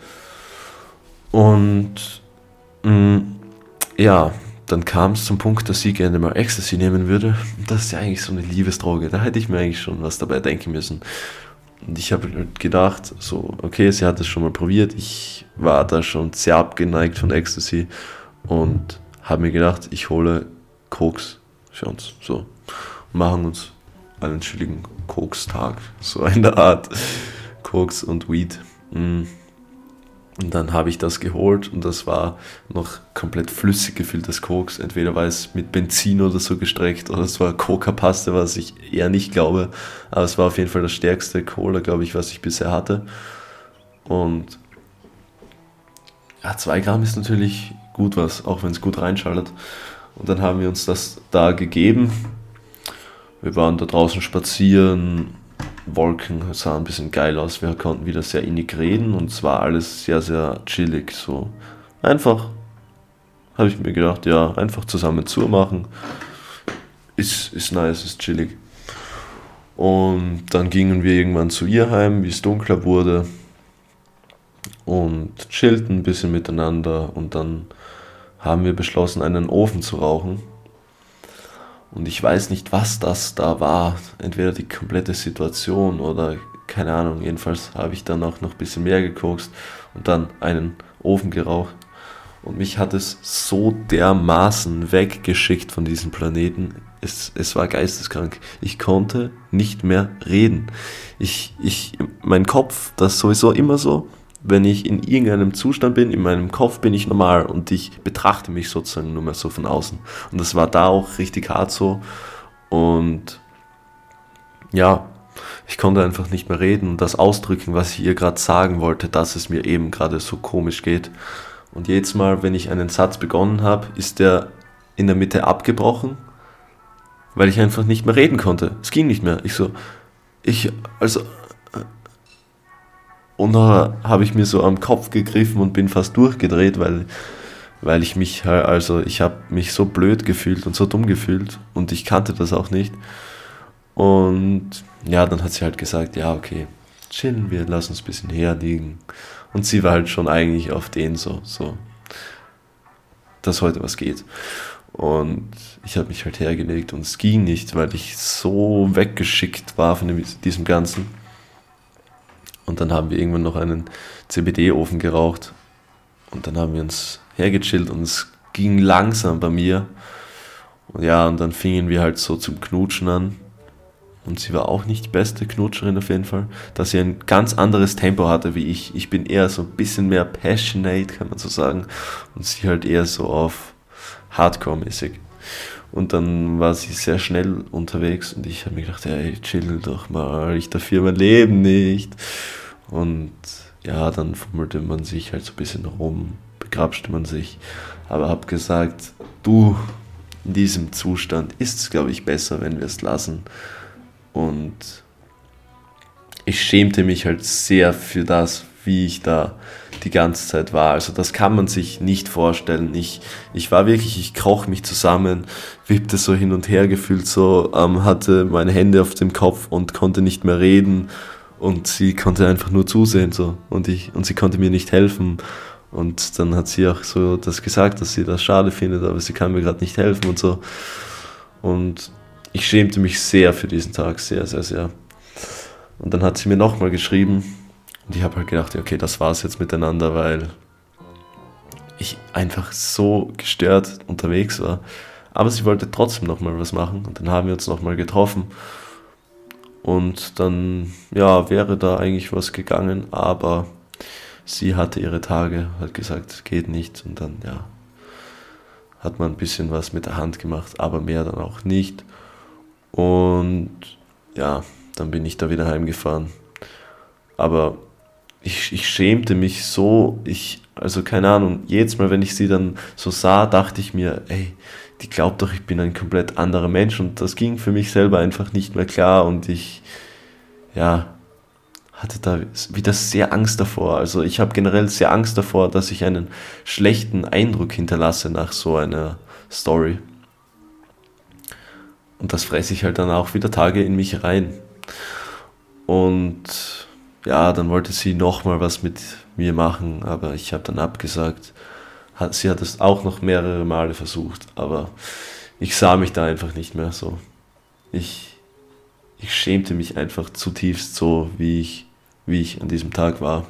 Und mh, mm, ja, dann kam es zum Punkt, dass sie gerne mal Ecstasy nehmen würde. Das ist ja eigentlich so eine Liebesdroge. Da hätte ich mir eigentlich schon was dabei denken müssen. Und ich habe halt gedacht, so, okay, sie hat es schon mal probiert. Ich war da schon sehr abgeneigt von Ecstasy und habe mir gedacht, ich hole Koks für uns. So, machen uns einen chilligen Koks-Tag. So in der Art. Koks und Weed. Mm. Und dann habe ich das geholt und das war noch komplett flüssig gefülltes Koks. Entweder war es mit Benzin oder so gestreckt oder es war Coca-Paste, was ich eher nicht glaube. Aber es war auf jeden Fall das stärkste Cola, glaube ich, was ich bisher hatte. Und ja, zwei Gramm ist natürlich gut was, auch wenn es gut reinschaltet. Und dann haben wir uns das da gegeben. Wir waren da draußen spazieren, Wolken sahen ein bisschen geil aus. Wir konnten wieder sehr innig reden und es war alles sehr, sehr chillig. So einfach habe ich mir gedacht, ja, einfach zusammen zumachen. Ist, ist nice, ist chillig. Und dann gingen wir irgendwann zu ihr heim, wie es dunkler wurde. Und chillten ein bisschen miteinander. Und dann haben wir beschlossen, einen Ofen zu rauchen. Und ich weiß nicht, was das da war. Entweder die komplette Situation oder keine Ahnung. Jedenfalls habe ich dann auch noch ein bisschen mehr gekokst und dann einen Ofen geraucht. Und mich hat es so dermaßen weggeschickt von diesem Planeten. Es, es war geisteskrank. Ich konnte nicht mehr reden. Ich, ich, mein Kopf, das sowieso immer so, wenn ich in irgendeinem Zustand bin, in meinem Kopf bin ich normal und ich betrachte mich sozusagen nur mehr so von außen. Und das war da auch richtig hart so. Und ja, ich konnte einfach nicht mehr reden und das ausdrücken, was ich ihr gerade sagen wollte, dass es mir eben gerade so komisch geht. Und jedes Mal, wenn ich einen Satz begonnen habe, ist der in der Mitte abgebrochen, weil ich einfach nicht mehr reden konnte. Es ging nicht mehr. Ich so, ich, also, und da habe ich mir so am Kopf gegriffen und bin fast durchgedreht, weil, weil ich mich halt, also ich habe mich so blöd gefühlt und so dumm gefühlt und ich kannte das auch nicht. Und ja, dann hat sie halt gesagt, ja, okay, chillen wir, lass uns ein bisschen herliegen. Und sie war halt schon eigentlich auf den so, so, dass heute was geht. Und ich habe mich halt hergelegt und es ging nicht, weil ich so weggeschickt war von dem, diesem Ganzen. Und dann haben wir irgendwann noch einen CBD-Ofen geraucht. Und dann haben wir uns hergechillt und es ging langsam bei mir. Und ja, und dann fingen wir halt so zum Knutschen an. Und sie war auch nicht die beste Knutscherin auf jeden Fall, dass sie ein ganz anderes Tempo hatte wie ich. Ich bin eher so ein bisschen mehr passionate, kann man so sagen. Und sie halt eher so auf Hardcore-mäßig. Und dann war sie sehr schnell unterwegs und ich habe mir gedacht, ey, chill doch mal, ich darf hier mein Leben nicht. Und ja, dann fummelte man sich halt so ein bisschen rum, begrapschte man sich, aber habe gesagt, du, in diesem Zustand ist es, glaube ich, besser, wenn wir es lassen. Und ich schämte mich halt sehr für das, wie ich da die ganze Zeit war. Also das kann man sich nicht vorstellen. Ich, ich war wirklich, ich kroch mich zusammen, wippte so hin und her gefühlt so, ähm, hatte meine Hände auf dem Kopf und konnte nicht mehr reden und sie konnte einfach nur zusehen so und ich und sie konnte mir nicht helfen und dann hat sie auch so das gesagt, dass sie das schade findet, aber sie kann mir gerade nicht helfen und so und ich schämte mich sehr für diesen Tag, sehr, sehr, sehr. Und dann hat sie mir nochmal geschrieben, und ich habe halt gedacht, okay, das war's jetzt miteinander, weil ich einfach so gestört unterwegs war. Aber sie wollte trotzdem nochmal was machen und dann haben wir uns nochmal getroffen. Und dann, ja, wäre da eigentlich was gegangen, aber sie hatte ihre Tage, hat gesagt, geht nicht. Und dann, ja, hat man ein bisschen was mit der Hand gemacht, aber mehr dann auch nicht. Und ja, dann bin ich da wieder heimgefahren. Aber ich, ich schämte mich so, ich, also keine Ahnung, jedes Mal, wenn ich sie dann so sah, dachte ich mir, ey, die glaubt doch, ich bin ein komplett anderer Mensch und das ging für mich selber einfach nicht mehr klar und ich, ja, hatte da wieder sehr Angst davor. Also ich habe generell sehr Angst davor, dass ich einen schlechten Eindruck hinterlasse nach so einer Story. Und das fresse ich halt dann auch wieder Tage in mich rein. Und ja, dann wollte sie nochmal was mit mir machen, aber ich habe dann abgesagt. Sie hat es auch noch mehrere Male versucht, aber ich sah mich da einfach nicht mehr so. Ich, ich schämte mich einfach zutiefst so, wie ich, wie ich an diesem Tag war.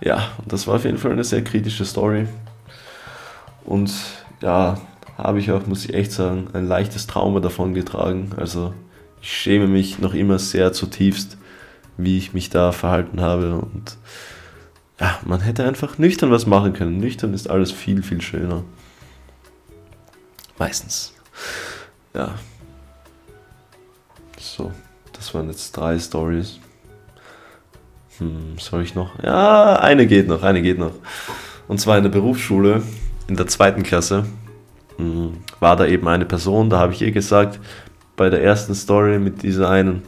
Ja, das war auf jeden Fall eine sehr kritische Story. Und ja, habe ich auch, muss ich echt sagen, ein leichtes Trauma davon getragen. Also ich schäme mich noch immer sehr zutiefst, wie ich mich da verhalten habe. Und ja, man hätte einfach nüchtern was machen können. Nüchtern ist alles viel, viel schöner. Meistens. Ja. So, das waren jetzt drei Stories. Hm, soll ich noch? Ja, eine geht noch, eine geht noch. Und zwar in der Berufsschule, in der zweiten Klasse, hm, war da eben eine Person, da habe ich ihr gesagt, bei der ersten Story mit dieser einen,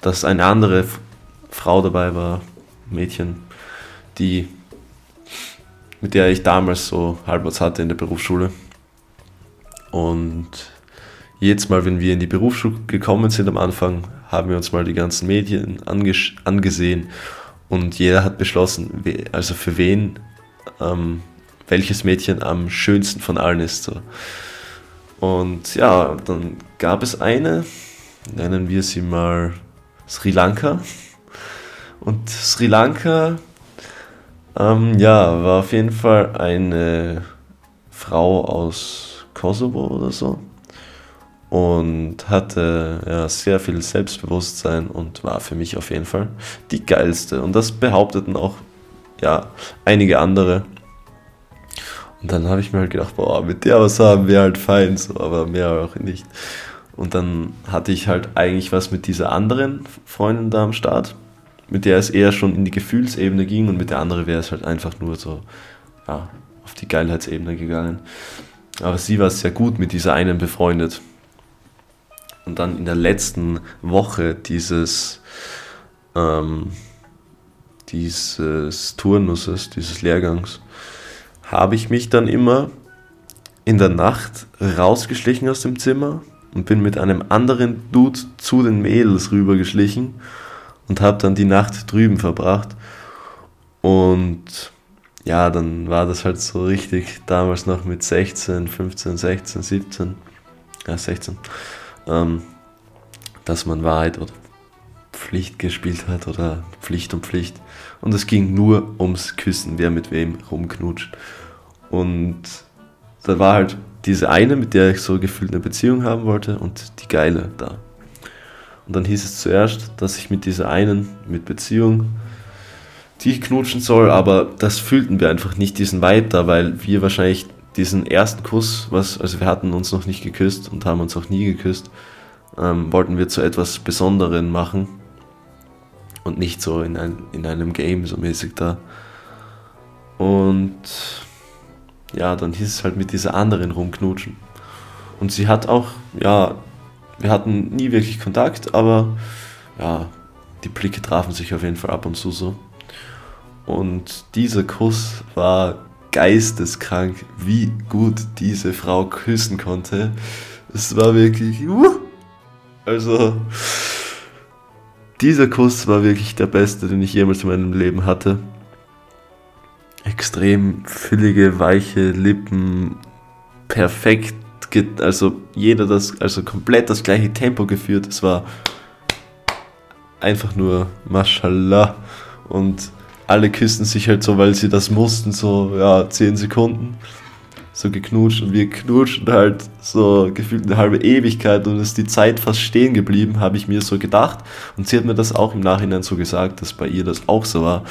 dass eine andere Frau dabei war, Mädchen, die, mit der ich damals so halb was hatte in der Berufsschule. Und jedes Mal, wenn wir in die Berufsschule gekommen sind am Anfang, haben wir uns mal die ganzen Medien angesehen und jeder hat beschlossen, also für wen ähm, welches Mädchen am schönsten von allen ist. So. Und ja, dann gab es eine, nennen wir sie mal Sri Lanka. Und Sri Lanka, ähm, ja, war auf jeden Fall eine Frau aus Kosovo oder so und hatte ja, sehr viel Selbstbewusstsein und war für mich auf jeden Fall die geilste. Und das behaupteten auch ja, einige andere. Und dann habe ich mir halt gedacht, boah, mit der was haben wir halt fein, so, aber mehr auch nicht. Und dann hatte ich halt eigentlich was mit dieser anderen Freundin da am Start, mit der es eher schon in die Gefühlsebene ging und mit der anderen wäre es halt einfach nur so, ja, auf die Geilheitsebene gegangen. Aber sie war sehr gut mit dieser einen befreundet. Und dann in der letzten Woche dieses, ähm, dieses Turnusses, dieses Lehrgangs, habe ich mich dann immer in der Nacht rausgeschlichen aus dem Zimmer und bin mit einem anderen Dude zu den Mädels rübergeschlichen und habe dann die Nacht drüben verbracht. Und ja, dann war das halt so richtig, damals noch mit 16, 15, 16, 17, ja 16, ähm, dass man Wahrheit oder Pflicht gespielt hat oder Pflicht und Pflicht. Und es ging nur ums Küssen, wer mit wem rumknutscht. Und da war halt diese eine, mit der ich so gefühlt eine Beziehung haben wollte und die geile da. Und dann hieß es zuerst, dass ich mit dieser einen mit Beziehung die ich knutschen soll, aber das fühlten wir einfach nicht diesen da, weil wir wahrscheinlich diesen ersten Kuss, was, also wir hatten uns noch nicht geküsst und haben uns auch nie geküsst, ähm, wollten wir zu etwas Besonderen machen und nicht so in, ein, in einem Game so mäßig da. Und ja, dann hieß es halt mit dieser anderen rumknutschen. Und sie hat auch, ja, wir hatten nie wirklich Kontakt, aber ja, die Blicke trafen sich auf jeden Fall ab und zu so. Und dieser Kuss war geisteskrank, wie gut diese Frau küssen konnte. Es war wirklich, uh, also dieser Kuss war wirklich der beste, den ich jemals in meinem Leben hatte. Extrem füllige, weiche Lippen, perfekt, also jeder das, also komplett das gleiche Tempo geführt. Es war einfach nur Mashallah und alle küssten sich halt so, weil sie das mussten, so ja 10 Sekunden so geknutscht und wir knutschen halt so gefühlt eine halbe Ewigkeit und ist die Zeit fast stehen geblieben, habe ich mir so gedacht. Und sie hat mir das auch im Nachhinein so gesagt, dass bei ihr das auch so war.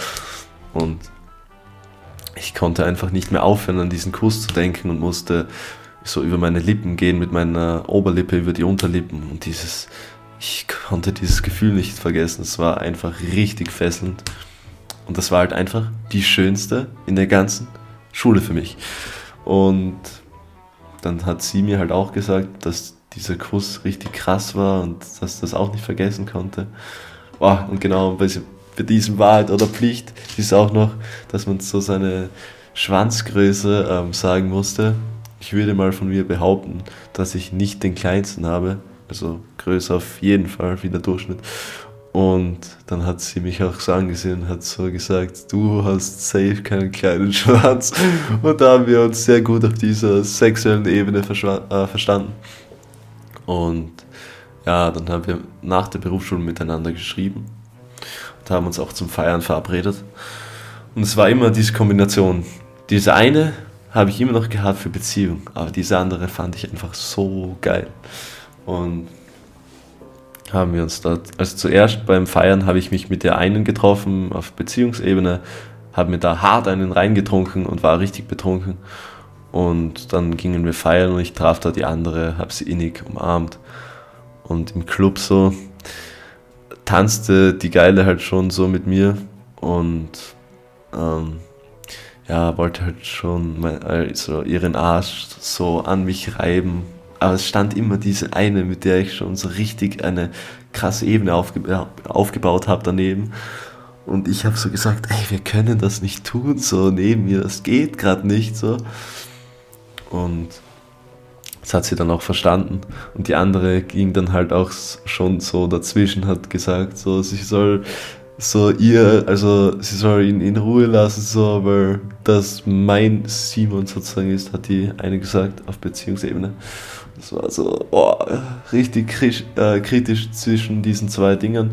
Und ich konnte einfach nicht mehr aufhören, an diesen Kuss zu denken und musste so über meine Lippen gehen, mit meiner Oberlippe über die Unterlippen. Und dieses, ich konnte dieses Gefühl nicht vergessen. Es war einfach richtig fesselnd. Und das war halt einfach die schönste in der ganzen Schule für mich. Und dann hat sie mir halt auch gesagt, dass dieser Kuss richtig krass war und dass das auch nicht vergessen konnte. Oh, und genau, bei, bei diesem Wahrheit oder Pflicht ist auch noch, dass man so seine Schwanzgröße ähm, sagen musste. Ich würde mal von mir behaupten, dass ich nicht den kleinsten habe, also größer auf jeden Fall wie der Durchschnitt. Und dann hat sie mich auch so angesehen und hat so gesagt, du hast safe keinen kleinen Schwanz. Und da haben wir uns sehr gut auf dieser sexuellen Ebene äh, verstanden. Und ja, dann haben wir nach der Berufsschule miteinander geschrieben und haben uns auch zum Feiern verabredet. Und es war immer diese Kombination. Diese eine habe ich immer noch gehabt für Beziehung, aber diese andere fand ich einfach so geil. Und haben wir uns dort, also zuerst beim Feiern habe ich mich mit der einen getroffen auf Beziehungsebene, habe mir da hart einen reingetrunken und war richtig betrunken. Und dann gingen wir feiern und ich traf da die andere, habe sie innig umarmt. Und im Club so tanzte die Geile halt schon so mit mir und ähm, ja, wollte halt schon mein, also ihren Arsch so an mich reiben. Aber es stand immer diese eine, mit der ich schon so richtig eine krasse Ebene aufge aufgebaut habe daneben. Und ich habe so gesagt, ey, wir können das nicht tun, so neben mir, das geht gerade nicht so. Und das hat sie dann auch verstanden. Und die andere ging dann halt auch schon so dazwischen, hat gesagt, so, sie soll so ihr, also sie soll ihn in Ruhe lassen, so, weil das mein Simon sozusagen ist, hat die eine gesagt auf Beziehungsebene. Das war so oh, richtig äh, kritisch zwischen diesen zwei Dingen.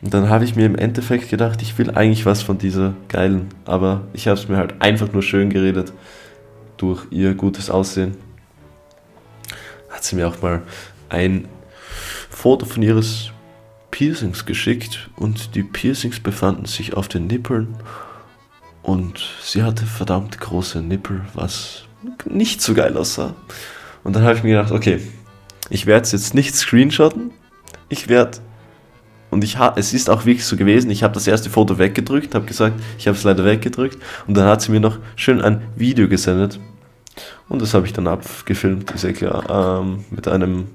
Und dann habe ich mir im Endeffekt gedacht, ich will eigentlich was von dieser geilen, aber ich habe es mir halt einfach nur schön geredet durch ihr gutes Aussehen. Hat sie mir auch mal ein Foto von ihres Piercings geschickt und die Piercings befanden sich auf den Nippeln und sie hatte verdammt große Nippel, was nicht so geil aussah. Und dann habe ich mir gedacht, okay, ich werde es jetzt nicht screenshotten, ich werde und ich ha, es ist auch wirklich so gewesen, ich habe das erste Foto weggedrückt, habe gesagt, ich habe es leider weggedrückt und dann hat sie mir noch schön ein Video gesendet und das habe ich dann abgefilmt, ist ja klar, ähm, mit einem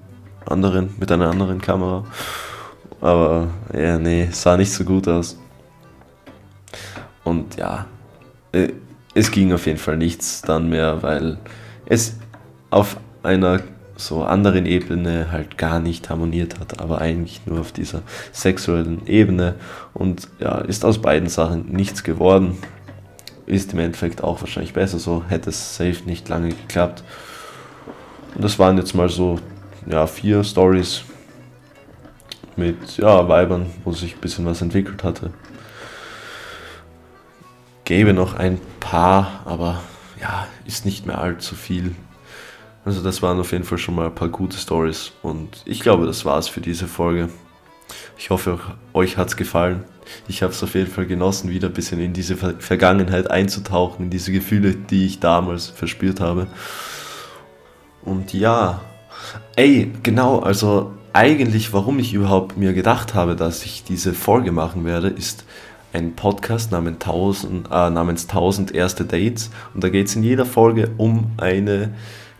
anderen, mit einer anderen Kamera. Aber ja, nee, sah nicht so gut aus. Und ja, äh, es ging auf jeden Fall nichts dann mehr, weil es auf einer so anderen Ebene halt gar nicht harmoniert hat, aber eigentlich nur auf dieser sexuellen Ebene und ja, ist aus beiden Sachen nichts geworden. Ist im Endeffekt auch wahrscheinlich besser so, hätte es safe nicht lange geklappt. Und das waren jetzt mal so ja, vier Stories, mit ja, Weibern, wo sich ein bisschen was entwickelt hatte. Gäbe noch ein paar, aber ja, ist nicht mehr allzu viel. Also das waren auf jeden Fall schon mal ein paar gute Stories und ich glaube, das war's für diese Folge. Ich hoffe, euch hat's gefallen. Ich habe es auf jeden Fall genossen, wieder ein bisschen in diese Vergangenheit einzutauchen, in diese Gefühle, die ich damals verspürt habe. Und ja, ey, genau, also eigentlich, warum ich überhaupt mir gedacht habe, dass ich diese Folge machen werde, ist ein Podcast namens 1000, äh, namens 1000 erste Dates. Und da geht es in jeder Folge um eine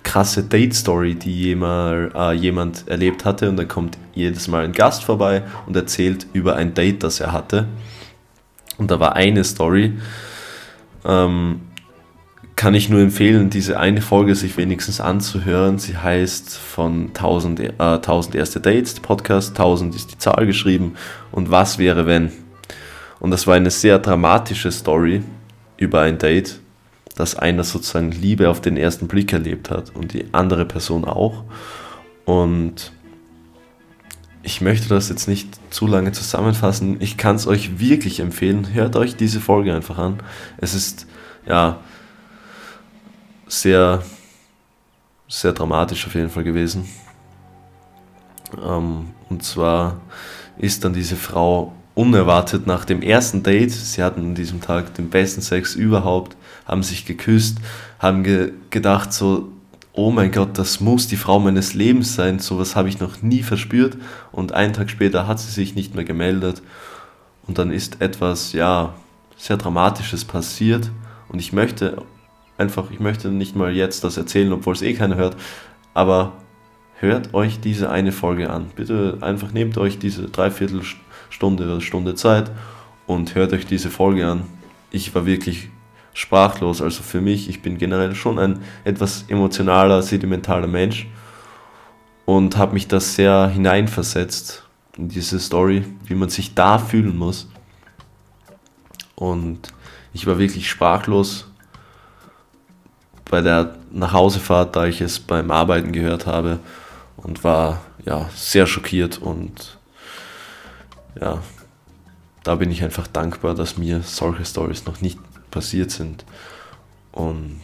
krasse Date-Story, die jemand, äh, jemand erlebt hatte. Und dann kommt jedes Mal ein Gast vorbei und erzählt über ein Date, das er hatte. Und da war eine Story, ähm, kann ich nur empfehlen, diese eine Folge sich wenigstens anzuhören. Sie heißt von 1000, äh, 1000 erste Dates, Podcast, 1000 ist die Zahl geschrieben und was wäre wenn. Und das war eine sehr dramatische Story über ein Date, dass einer sozusagen Liebe auf den ersten Blick erlebt hat und die andere Person auch. Und ich möchte das jetzt nicht zu lange zusammenfassen. Ich kann es euch wirklich empfehlen. Hört euch diese Folge einfach an. Es ist, ja, sehr, sehr dramatisch auf jeden Fall gewesen. Ähm, und zwar ist dann diese Frau unerwartet nach dem ersten Date, sie hatten an diesem Tag den besten Sex überhaupt, haben sich geküsst, haben ge gedacht so, oh mein Gott, das muss die Frau meines Lebens sein, sowas habe ich noch nie verspürt. Und einen Tag später hat sie sich nicht mehr gemeldet. Und dann ist etwas, ja, sehr Dramatisches passiert. Und ich möchte einfach, ich möchte nicht mal jetzt das erzählen, obwohl es eh keiner hört, aber hört euch diese eine Folge an. Bitte einfach nehmt euch diese Dreiviertelstunde oder Stunde Zeit und hört euch diese Folge an. Ich war wirklich sprachlos, also für mich, ich bin generell schon ein etwas emotionaler, sedimentaler Mensch und habe mich da sehr hineinversetzt in diese Story, wie man sich da fühlen muss. Und ich war wirklich sprachlos bei der Nachhausefahrt, da ich es beim Arbeiten gehört habe und war ja sehr schockiert und ja, da bin ich einfach dankbar, dass mir solche Stories noch nicht passiert sind. Und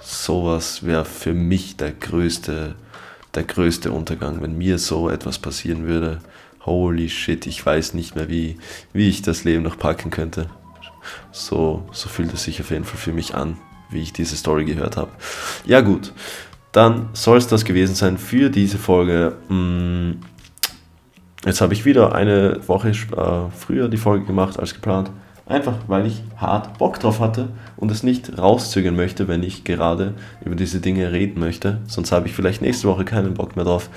sowas wäre für mich der größte, der größte Untergang, wenn mir so etwas passieren würde. Holy shit, ich weiß nicht mehr, wie, wie ich das Leben noch packen könnte. So, so fühlt es sich auf jeden Fall für mich an, wie ich diese Story gehört habe. Ja gut, dann soll es das gewesen sein für diese Folge. Mm, jetzt habe ich wieder eine Woche äh, früher die Folge gemacht als geplant. Einfach weil ich hart Bock drauf hatte und es nicht rauszögern möchte, wenn ich gerade über diese Dinge reden möchte. Sonst habe ich vielleicht nächste Woche keinen Bock mehr drauf.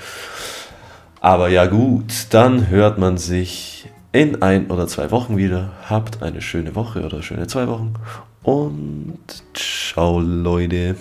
Aber ja gut, dann hört man sich in ein oder zwei Wochen wieder. Habt eine schöne Woche oder schöne zwei Wochen. Und ciao Leute.